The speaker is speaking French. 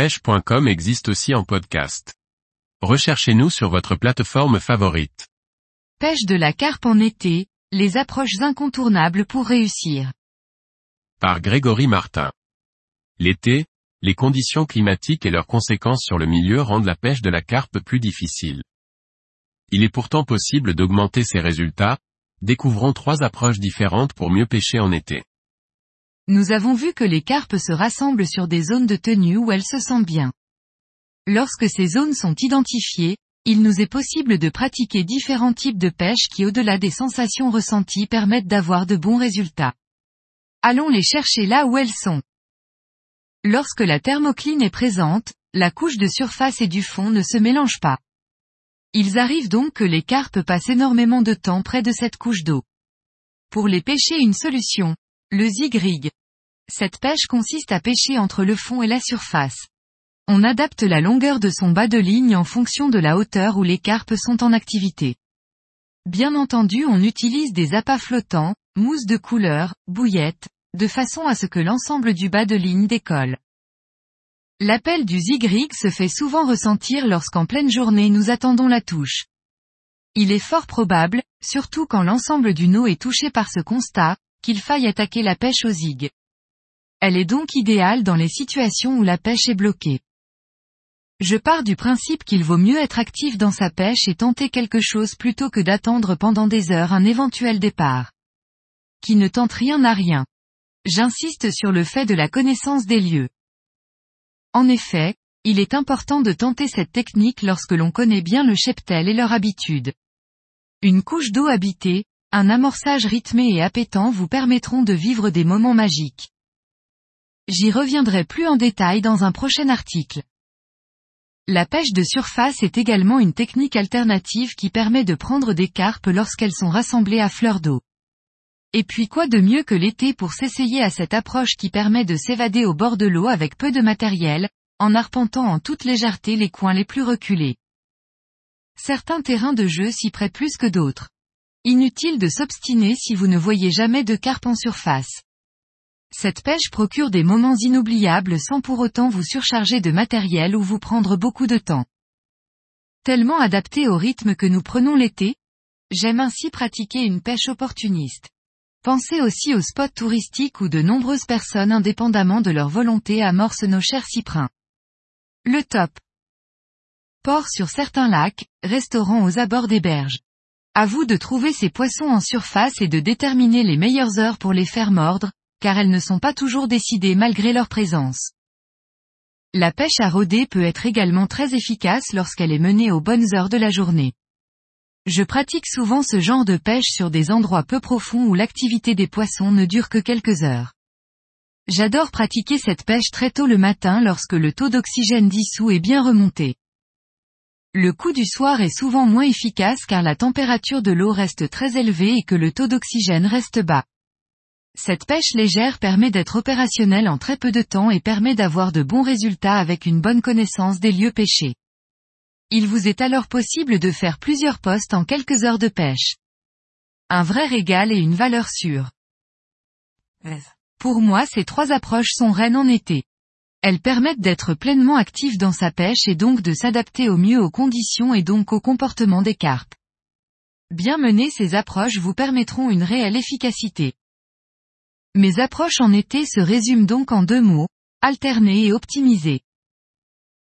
pêche.com existe aussi en podcast. Recherchez-nous sur votre plateforme favorite. Pêche de la carpe en été, les approches incontournables pour réussir. Par Grégory Martin. L'été, les conditions climatiques et leurs conséquences sur le milieu rendent la pêche de la carpe plus difficile. Il est pourtant possible d'augmenter ses résultats, découvrons trois approches différentes pour mieux pêcher en été. Nous avons vu que les carpes se rassemblent sur des zones de tenue où elles se sentent bien. Lorsque ces zones sont identifiées, il nous est possible de pratiquer différents types de pêche qui au-delà des sensations ressenties permettent d'avoir de bons résultats. Allons les chercher là où elles sont. Lorsque la thermocline est présente, la couche de surface et du fond ne se mélangent pas. Ils arrivent donc que les carpes passent énormément de temps près de cette couche d'eau. Pour les pêcher une solution, le zig rig, cette pêche consiste à pêcher entre le fond et la surface. On adapte la longueur de son bas de ligne en fonction de la hauteur où les carpes sont en activité. Bien entendu on utilise des appâts flottants, mousse de couleur, bouillettes, de façon à ce que l'ensemble du bas de ligne décolle. L'appel du zigrig se fait souvent ressentir lorsqu'en pleine journée nous attendons la touche. Il est fort probable, surtout quand l'ensemble du eau est touché par ce constat, qu'il faille attaquer la pêche au zig. Elle est donc idéale dans les situations où la pêche est bloquée. Je pars du principe qu'il vaut mieux être actif dans sa pêche et tenter quelque chose plutôt que d'attendre pendant des heures un éventuel départ. Qui ne tente rien à rien. J'insiste sur le fait de la connaissance des lieux. En effet, il est important de tenter cette technique lorsque l'on connaît bien le cheptel et leur habitude. Une couche d'eau habitée, un amorçage rythmé et appétant vous permettront de vivre des moments magiques. J'y reviendrai plus en détail dans un prochain article. La pêche de surface est également une technique alternative qui permet de prendre des carpes lorsqu'elles sont rassemblées à fleur d'eau. Et puis quoi de mieux que l'été pour s'essayer à cette approche qui permet de s'évader au bord de l'eau avec peu de matériel, en arpentant en toute légèreté les coins les plus reculés. Certains terrains de jeu s'y prêtent plus que d'autres. Inutile de s'obstiner si vous ne voyez jamais de carpe en surface. Cette pêche procure des moments inoubliables sans pour autant vous surcharger de matériel ou vous prendre beaucoup de temps. Tellement adapté au rythme que nous prenons l'été, j'aime ainsi pratiquer une pêche opportuniste. Pensez aussi aux spots touristiques où de nombreuses personnes indépendamment de leur volonté amorcent nos chers cyprins. Le top. Port sur certains lacs, restaurants aux abords des berges. À vous de trouver ces poissons en surface et de déterminer les meilleures heures pour les faire mordre, car elles ne sont pas toujours décidées malgré leur présence. La pêche à rôder peut être également très efficace lorsqu'elle est menée aux bonnes heures de la journée. Je pratique souvent ce genre de pêche sur des endroits peu profonds où l'activité des poissons ne dure que quelques heures. J'adore pratiquer cette pêche très tôt le matin lorsque le taux d'oxygène dissous est bien remonté. Le coup du soir est souvent moins efficace car la température de l'eau reste très élevée et que le taux d'oxygène reste bas. Cette pêche légère permet d'être opérationnelle en très peu de temps et permet d'avoir de bons résultats avec une bonne connaissance des lieux pêchés. Il vous est alors possible de faire plusieurs postes en quelques heures de pêche. Un vrai régal et une valeur sûre. Pour moi ces trois approches sont reines en été. Elles permettent d'être pleinement actif dans sa pêche et donc de s'adapter au mieux aux conditions et donc au comportement des carpes. Bien mener ces approches vous permettront une réelle efficacité. Mes approches en été se résument donc en deux mots, alterner et optimiser.